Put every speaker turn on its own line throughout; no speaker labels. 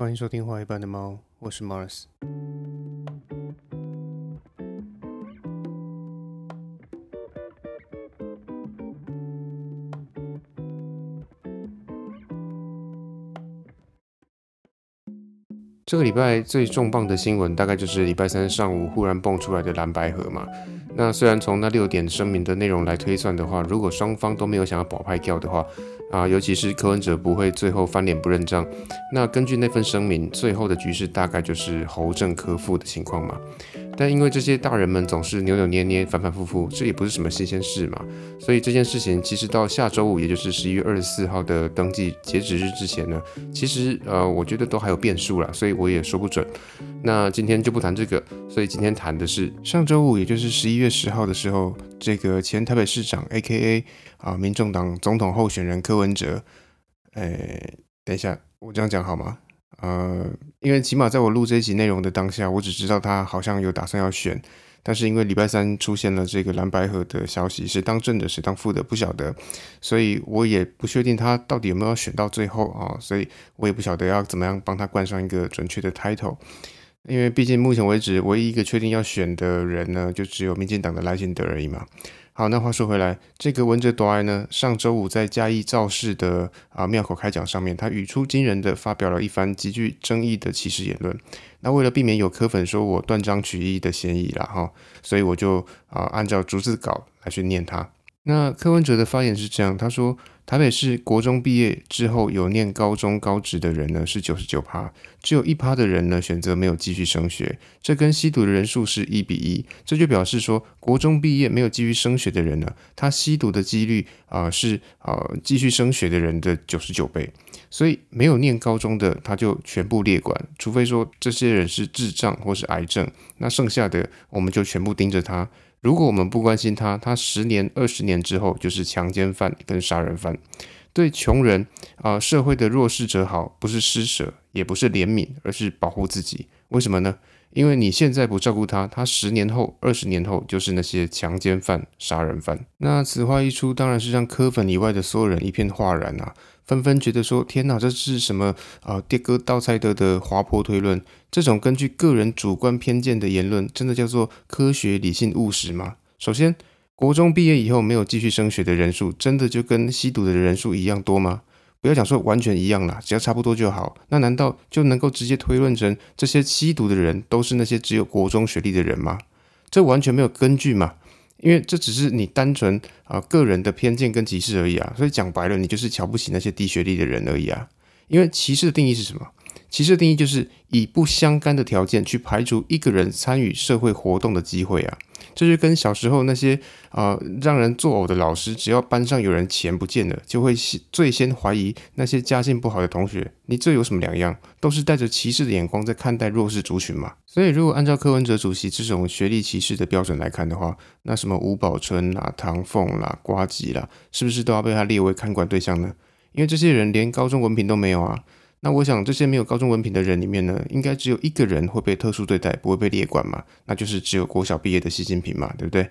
欢迎收听画一半的猫，我是 Mars。这个礼拜最重磅的新闻，大概就是礼拜三上午忽然蹦出来的蓝白河嘛。那虽然从那六点声明的内容来推算的话，如果双方都没有想要保派掉的话，啊，尤其是柯文哲不会最后翻脸不认账，那根据那份声明，最后的局势大概就是侯正科复的情况嘛。但因为这些大人们总是扭扭捏捏、反反复复，这也不是什么新鲜事嘛，所以这件事情其实到下周五，也就是十一月二十四号的登记截止日之前呢，其实呃，我觉得都还有变数啦，所以我也说不准。那今天就不谈这个，所以今天谈的是上周五，也就是十一月十号的时候，这个前台北市长 A.K.A 啊，民众党总统候选人柯文哲，哎，等一下，我这样讲好吗？呃，因为起码在我录这一集内容的当下，我只知道他好像有打算要选，但是因为礼拜三出现了这个蓝白河的消息，是当正的是当副的不晓得，所以我也不确定他到底有没有选到最后啊，所以我也不晓得要怎么样帮他冠上一个准确的 title，因为毕竟目前为止唯一一个确定要选的人呢，就只有民进党的赖清德而已嘛。好，那话说回来，这个文哲多埃呢，上周五在嘉义造势的啊庙口开讲上面，他语出惊人的发表了一番极具争议的歧视言论。那为了避免有科粉说我断章取义的嫌疑啦，哈，所以我就啊按照逐字稿来去念他。那柯文哲的发言是这样，他说。台北市国中毕业之后有念高中高职的人呢是九十九趴，只有一趴的人呢选择没有继续升学，这跟吸毒的人数是一比一，这就表示说国中毕业没有继续升学的人呢，他吸毒的几率啊是啊继续升学的人的九十九倍，所以没有念高中的他就全部列管，除非说这些人是智障或是癌症，那剩下的我们就全部盯着他。如果我们不关心他，他十年、二十年之后就是强奸犯跟杀人犯。对穷人啊，社会的弱势者好，不是施舍，也不是怜悯，而是保护自己。为什么呢？因为你现在不照顾他，他十年后、二十年后就是那些强奸犯、杀人犯。那此话一出，当然是让科粉以外的所有人一片哗然啊，纷纷觉得说：天哪，这是什么啊？跌哥倒菜德的滑坡推论？这种根据个人主观偏见的言论，真的叫做科学、理性、务实吗？首先，国中毕业以后没有继续升学的人数，真的就跟吸毒的人数一样多吗？不要讲说完全一样啦，只要差不多就好。那难道就能够直接推论成这些吸毒的人都是那些只有国中学历的人吗？这完全没有根据嘛！因为这只是你单纯啊个人的偏见跟歧视而已啊。所以讲白了，你就是瞧不起那些低学历的人而已啊。因为歧视的定义是什么？歧视的定义就是以不相干的条件去排除一个人参与社会活动的机会啊！这就跟小时候那些啊让人作呕的老师，只要班上有人钱不见了，就会最先怀疑那些家境不好的同学。你这有什么两样？都是带着歧视的眼光在看待弱势族群嘛！所以，如果按照柯文哲主席这种学历歧视的标准来看的话，那什么吴宝春啦、唐凤啦、瓜吉啦，是不是都要被他列为看管对象呢？因为这些人连高中文凭都没有啊！那我想，这些没有高中文凭的人里面呢，应该只有一个人会被特殊对待，不会被列管嘛？那就是只有国小毕业的习近平嘛，对不对？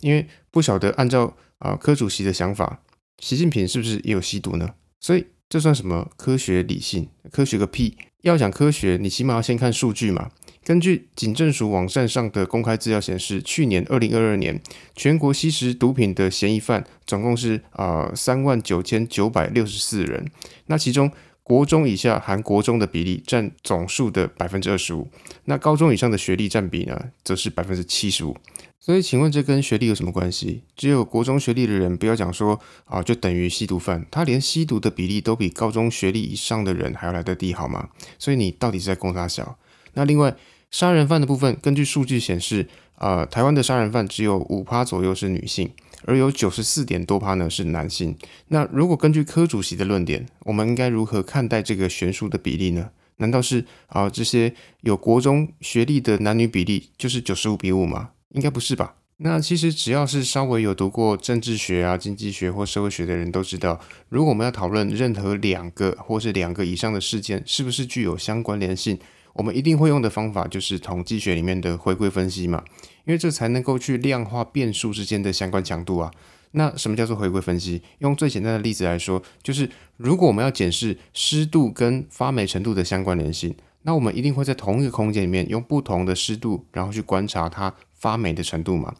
因为不晓得按照啊柯主席的想法，习近平是不是也有吸毒呢？所以这算什么科学理性？科学个屁！要讲科学，你起码要先看数据嘛。根据警政署网站上的公开资料显示，去年二零二二年全国吸食毒品的嫌疑犯总共是啊三万九千九百六十四人，那其中。国中以下含国中的比例占总数的百分之二十五，那高中以上的学历占比呢，则是百分之七十五。所以，请问这跟学历有什么关系？只有国中学历的人，不要讲说啊，就等于吸毒犯，他连吸毒的比例都比高中学历以上的人还要来得低，好吗？所以你到底是在攻他小？那另外，杀人犯的部分，根据数据显示，啊，台湾的杀人犯只有五趴左右是女性。而有九十四点多趴呢是男性。那如果根据柯主席的论点，我们应该如何看待这个悬殊的比例呢？难道是啊这些有国中学历的男女比例就是九十五比五吗？应该不是吧？那其实只要是稍微有读过政治学啊、经济学或社会学的人都知道，如果我们要讨论任何两个或是两个以上的事件是不是具有相关联性。我们一定会用的方法就是统计学里面的回归分析嘛，因为这才能够去量化变数之间的相关强度啊。那什么叫做回归分析？用最简单的例子来说，就是如果我们要检视湿度跟发霉程度的相关联性，那我们一定会在同一个空间里面用不同的湿度，然后去观察它发霉的程度嘛。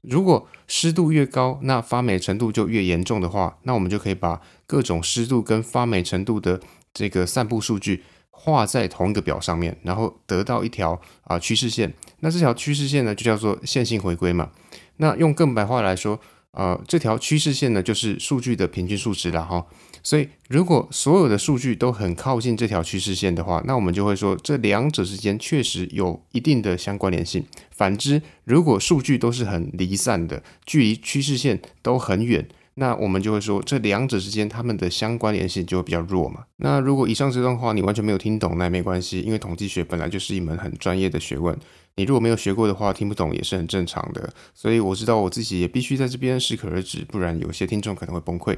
如果湿度越高，那发霉程度就越严重的话，那我们就可以把各种湿度跟发霉程度的这个散布数据画在同一个表上面，然后得到一条啊趋势线。那这条趋势线呢，就叫做线性回归嘛。那用更白话来说，呃，这条趋势线呢，就是数据的平均数值了哈。所以，如果所有的数据都很靠近这条趋势线的话，那我们就会说这两者之间确实有一定的相关联性。反之，如果数据都是很离散的，距离趋势线都很远，那我们就会说这两者之间它们的相关联性就会比较弱嘛。那如果以上这段话你完全没有听懂，那也没关系，因为统计学本来就是一门很专业的学问。你如果没有学过的话，听不懂也是很正常的。所以我知道我自己也必须在这边适可而止，不然有些听众可能会崩溃。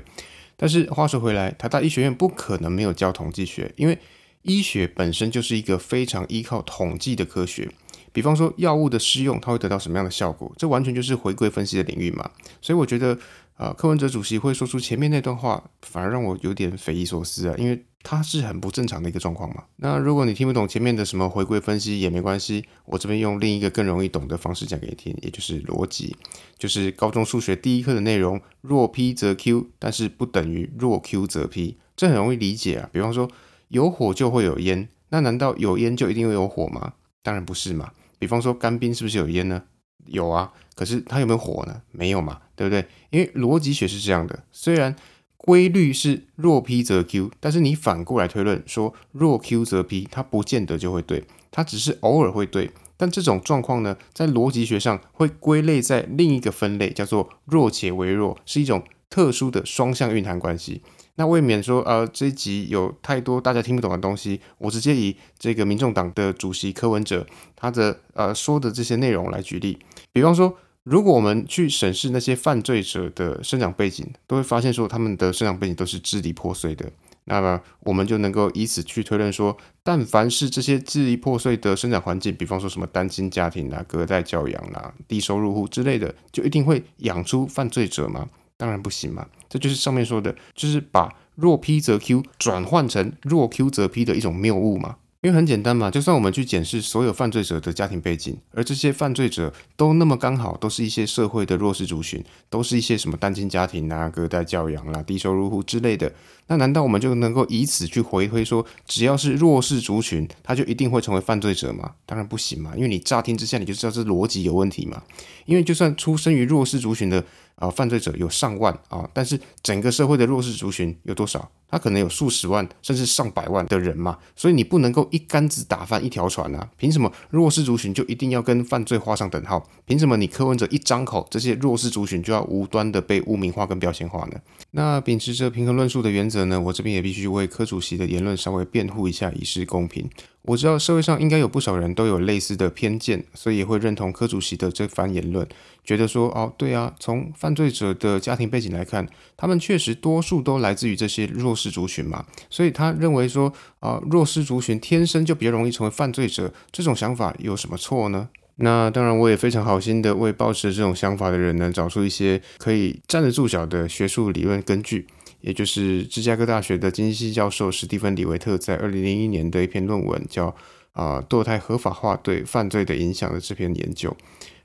但是话说回来，台大医学院不可能没有教统计学，因为医学本身就是一个非常依靠统计的科学。比方说药物的施用，它会得到什么样的效果，这完全就是回归分析的领域嘛。所以我觉得，呃，柯文哲主席会说出前面那段话，反而让我有点匪夷所思啊，因为它是很不正常的一个状况嘛。那如果你听不懂前面的什么回归分析也没关系，我这边用另一个更容易懂的方式讲给你听，也就是逻辑，就是高中数学第一课的内容，若 P 则 Q，但是不等于若 Q 则 P，这很容易理解啊。比方说有火就会有烟，那难道有烟就一定会有火吗？当然不是嘛。比方说干冰是不是有烟呢？有啊，可是它有没有火呢？没有嘛，对不对？因为逻辑学是这样的，虽然规律是若 P 则 Q，但是你反过来推论说若 Q 则 P，它不见得就会对，它只是偶尔会对。但这种状况呢，在逻辑学上会归类在另一个分类，叫做弱且为弱，是一种特殊的双向蕴含关系。那未免说，呃，这一集有太多大家听不懂的东西，我直接以这个民众党的主席柯文哲他的呃说的这些内容来举例。比方说，如果我们去审视那些犯罪者的生长背景，都会发现说他们的生长背景都是支离破碎的。那么我们就能够以此去推论说，但凡是这些支离破碎的生长环境，比方说什么单亲家庭啊、隔代教养啊、低收入户之类的，就一定会养出犯罪者吗？当然不行嘛，这就是上面说的，就是把若 P 则 Q 转换成若 Q 则 P 的一种谬误嘛。因为很简单嘛，就算我们去检视所有犯罪者的家庭背景，而这些犯罪者都那么刚好都是一些社会的弱势族群，都是一些什么单亲家庭啊、隔代教养啦、低收入户之类的，那难道我们就能够以此去回推说，只要是弱势族群，他就一定会成为犯罪者吗？当然不行嘛，因为你乍听之下你就知道这逻辑有问题嘛。因为就算出生于弱势族群的啊犯罪者有上万啊，但是整个社会的弱势族群有多少？他可能有数十万甚至上百万的人嘛，所以你不能够一竿子打翻一条船啊！凭什么弱势族群就一定要跟犯罪画上等号？凭什么你柯文哲一张口，这些弱势族群就要无端的被污名化跟标签化呢？那秉持着平衡论述的原则呢，我这边也必须为柯主席的言论稍微辩护一下，以示公平。我知道社会上应该有不少人都有类似的偏见，所以也会认同柯主席的这番言论，觉得说哦，对啊，从犯罪者的家庭背景来看，他们确实多数都来自于这些弱势族群嘛，所以他认为说啊，弱势族群天生就比较容易成为犯罪者，这种想法有什么错呢？那当然，我也非常好心的为抱持这种想法的人呢，找出一些可以站得住脚的学术理论根据。也就是芝加哥大学的经济系教授史蒂芬·李维特在二零零一年的一篇论文，叫《啊堕胎合法化对犯罪的影响》的这篇研究。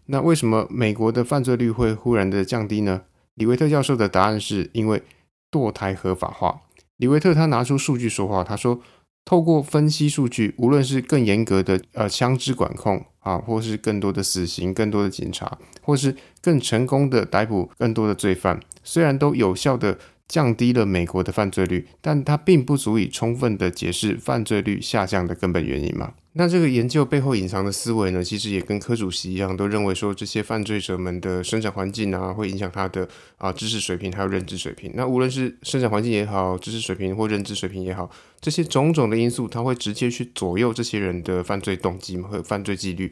那为什么美国的犯罪率会忽然的降低呢？李维特教授的答案是因为堕胎合法化。李维特他拿出数据说话，他说，透过分析数据，无论是更严格的呃枪支管控啊，或是更多的死刑、更多的警察，或是更成功的逮捕更多的罪犯，虽然都有效的。降低了美国的犯罪率，但它并不足以充分的解释犯罪率下降的根本原因嘛？那这个研究背后隐藏的思维呢？其实也跟科主席一样，都认为说这些犯罪者们的生长环境啊，会影响他的啊知识水平还有认知水平。那无论是生产环境也好，知识水平或认知水平也好，这些种种的因素，它会直接去左右这些人的犯罪动机和犯罪几率。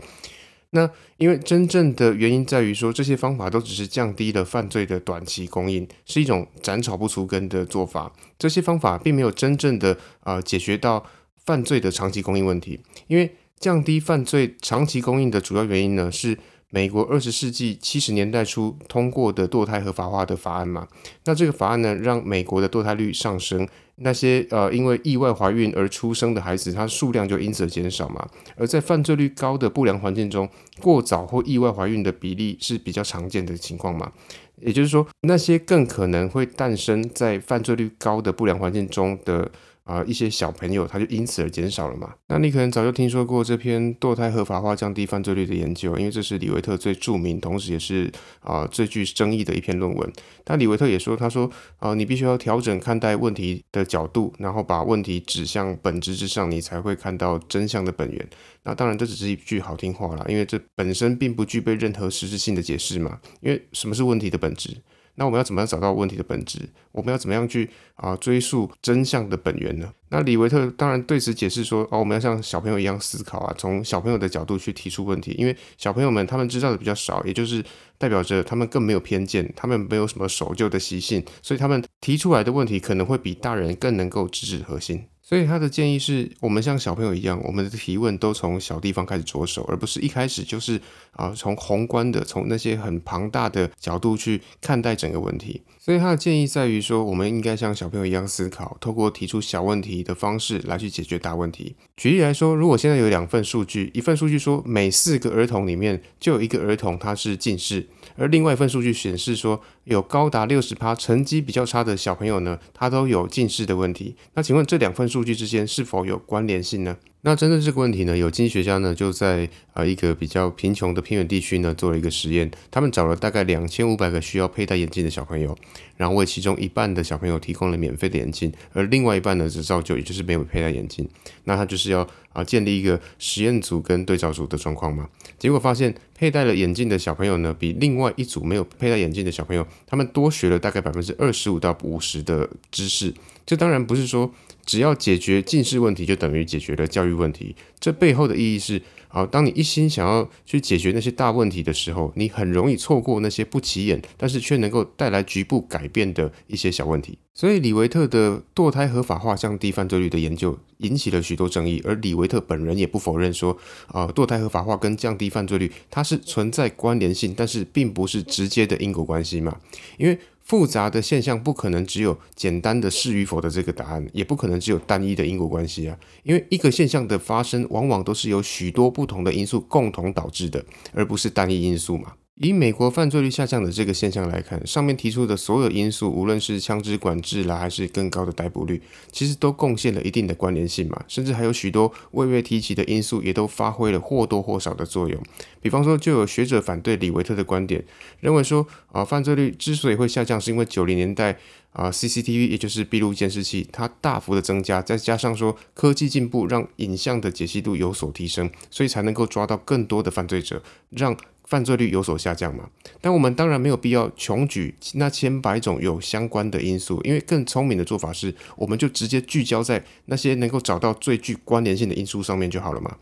那因为真正的原因在于说，这些方法都只是降低了犯罪的短期供应，是一种斩草不除根的做法。这些方法并没有真正的啊解决到犯罪的长期供应问题。因为降低犯罪长期供应的主要原因呢，是美国二十世纪七十年代初通过的堕胎合法化的法案嘛。那这个法案呢，让美国的堕胎率上升，那些呃因为意外怀孕而出生的孩子，它数量就因此而减少嘛。而在犯罪率高的不良环境中，过早或意外怀孕的比例是比较常见的情况嘛。也就是说，那些更可能会诞生在犯罪率高的不良环境中的。啊，一些小朋友他就因此而减少了嘛？那你可能早就听说过这篇堕胎合法化降低犯罪率的研究，因为这是李维特最著名，同时也是啊最具争议的一篇论文。但李维特也说，他说啊，你必须要调整看待问题的角度，然后把问题指向本质之上，你才会看到真相的本源。那当然，这只是一句好听话啦，因为这本身并不具备任何实质性的解释嘛。因为什么是问题的本质？那我们要怎么样找到问题的本质？我们要怎么样去啊追溯真相的本源呢？那李维特当然对此解释说：哦，我们要像小朋友一样思考啊，从小朋友的角度去提出问题。因为小朋友们他们知道的比较少，也就是代表着他们更没有偏见，他们没有什么守旧的习性，所以他们提出来的问题可能会比大人更能够直指核心。所以他的建议是我们像小朋友一样，我们的提问都从小地方开始着手，而不是一开始就是啊从宏观的、从那些很庞大的角度去看待整个问题。所以他的建议在于说，我们应该像小朋友一样思考，透过提出小问题的方式来去解决大问题。举例来说，如果现在有两份数据，一份数据说每四个儿童里面就有一个儿童他是近视，而另外一份数据显示说有高达六十趴成绩比较差的小朋友呢，他都有近视的问题。那请问这两份数据之间是否有关联性呢？那针对这个问题呢，有经济学家呢就在呃一个比较贫穷的偏远地区呢做了一个实验，他们找了大概两千五百个需要佩戴眼镜的小朋友，然后为其中一半的小朋友提供了免费的眼镜，而另外一半呢则照旧，也就是没有佩戴眼镜。那他就是要啊建立一个实验组跟对照组的状况嘛，结果发现佩戴了眼镜的小朋友呢，比另外一组没有佩戴眼镜的小朋友，他们多学了大概百分之二十五到五十的知识。这当然不是说。只要解决近视问题，就等于解决了教育问题。这背后的意义是：啊，当你一心想要去解决那些大问题的时候，你很容易错过那些不起眼，但是却能够带来局部改变的一些小问题。所以，李维特的堕胎合法化降低犯罪率的研究引起了许多争议，而李维特本人也不否认说，啊，堕胎合法化跟降低犯罪率它是存在关联性，但是并不是直接的因果关系嘛，因为。复杂的现象不可能只有简单的是与否的这个答案，也不可能只有单一的因果关系啊！因为一个现象的发生，往往都是由许多不同的因素共同导致的，而不是单一因素嘛。以美国犯罪率下降的这个现象来看，上面提出的所有因素，无论是枪支管制啦，还是更高的逮捕率，其实都贡献了一定的关联性嘛。甚至还有许多未被提及的因素，也都发挥了或多或少的作用。比方说，就有学者反对李维特的观点，认为说啊，犯罪率之所以会下降，是因为九零年代啊，CCTV 也就是闭路监视器它大幅的增加，再加上说科技进步让影像的解析度有所提升，所以才能够抓到更多的犯罪者，让。犯罪率有所下降嘛？但我们当然没有必要穷举那千百种有相关的因素，因为更聪明的做法是，我们就直接聚焦在那些能够找到最具关联性的因素上面就好了嘛。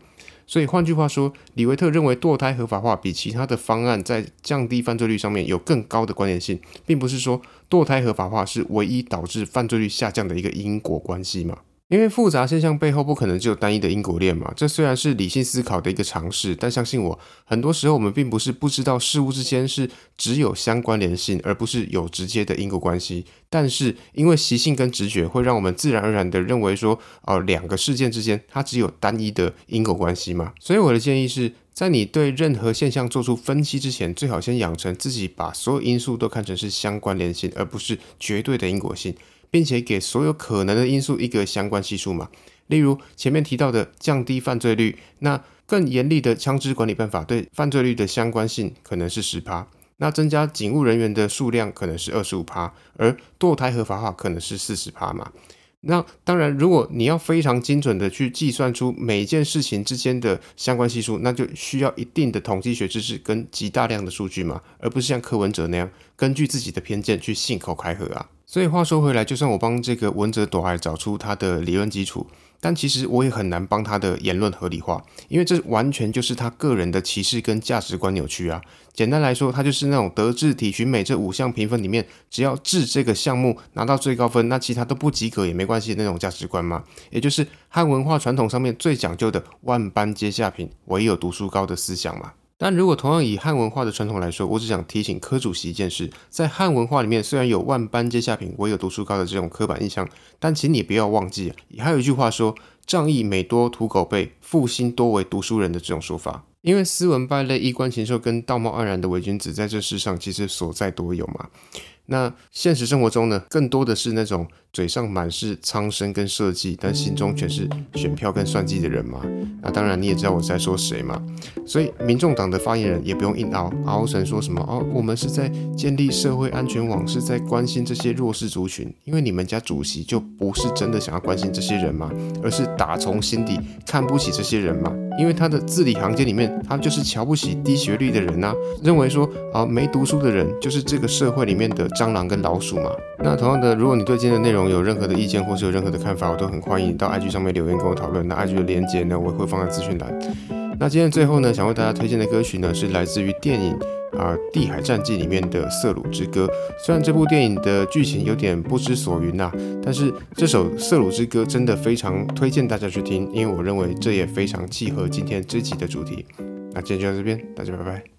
所以换句话说，李维特认为堕胎合法化比其他的方案在降低犯罪率上面有更高的关联性，并不是说堕胎合法化是唯一导致犯罪率下降的一个因果关系嘛。因为复杂现象背后不可能只有单一的因果链嘛，这虽然是理性思考的一个尝试，但相信我，很多时候我们并不是不知道事物之间是只有相关联性，而不是有直接的因果关系。但是因为习性跟直觉会让我们自然而然的认为说，哦，两个事件之间它只有单一的因果关系嘛。所以我的建议是在你对任何现象做出分析之前，最好先养成自己把所有因素都看成是相关联性，而不是绝对的因果性。并且给所有可能的因素一个相关系数嘛，例如前面提到的降低犯罪率，那更严厉的枪支管理办法对犯罪率的相关性可能是十趴，那增加警务人员的数量可能是二十五趴，而堕胎合法化可能是四十趴嘛。那当然，如果你要非常精准的去计算出每件事情之间的相关系数，那就需要一定的统计学知识跟极大量的数据嘛，而不是像柯文哲那样根据自己的偏见去信口开河啊。所以话说回来，就算我帮这个文哲朵爱找出他的理论基础，但其实我也很难帮他的言论合理化，因为这完全就是他个人的歧视跟价值观扭曲啊。简单来说，他就是那种德智体群美这五项评分里面，只要智这个项目拿到最高分，那其他都不及格也没关系的那种价值观嘛。也就是汉文化传统上面最讲究的万般皆下品，唯有读书高的思想嘛。但如果同样以汉文化的传统来说，我只想提醒柯主席一件事：在汉文化里面，虽然有万般皆下品，唯有读书高的这种刻板印象，但请你不要忘记，还有一句话说“仗义每多屠狗辈，负心多为读书人”的这种说法。因为斯文败类、衣冠禽兽跟道貌岸然的伪君子，在这世上其实所在多有嘛。那现实生活中呢，更多的是那种嘴上满是苍生跟设计，但心中全是选票跟算计的人嘛。那当然你也知道我在说谁嘛。所以民众党的发言人也不用硬熬，熬成说什么哦，我们是在建立社会安全网，是在关心这些弱势族群。因为你们家主席就不是真的想要关心这些人嘛，而是打从心底看不起这些人嘛。因为他的字里行间里面，他就是瞧不起低学历的人呐，认为说啊没读书的人就是这个社会里面的蟑螂跟老鼠嘛。那同样的，如果你对今天的内容有任何的意见或是有任何的看法，我都很欢迎到 IG 上面留言跟我讨论。那 IG 的连接呢，我也会放在资讯栏。那今天最后呢，想为大家推荐的歌曲呢，是来自于电影。啊，《地海战记》里面的《色鲁之歌》，虽然这部电影的剧情有点不知所云呐，但是这首《色鲁之歌》真的非常推荐大家去听，因为我认为这也非常契合今天这集的主题。那今天就到这边，大家拜拜。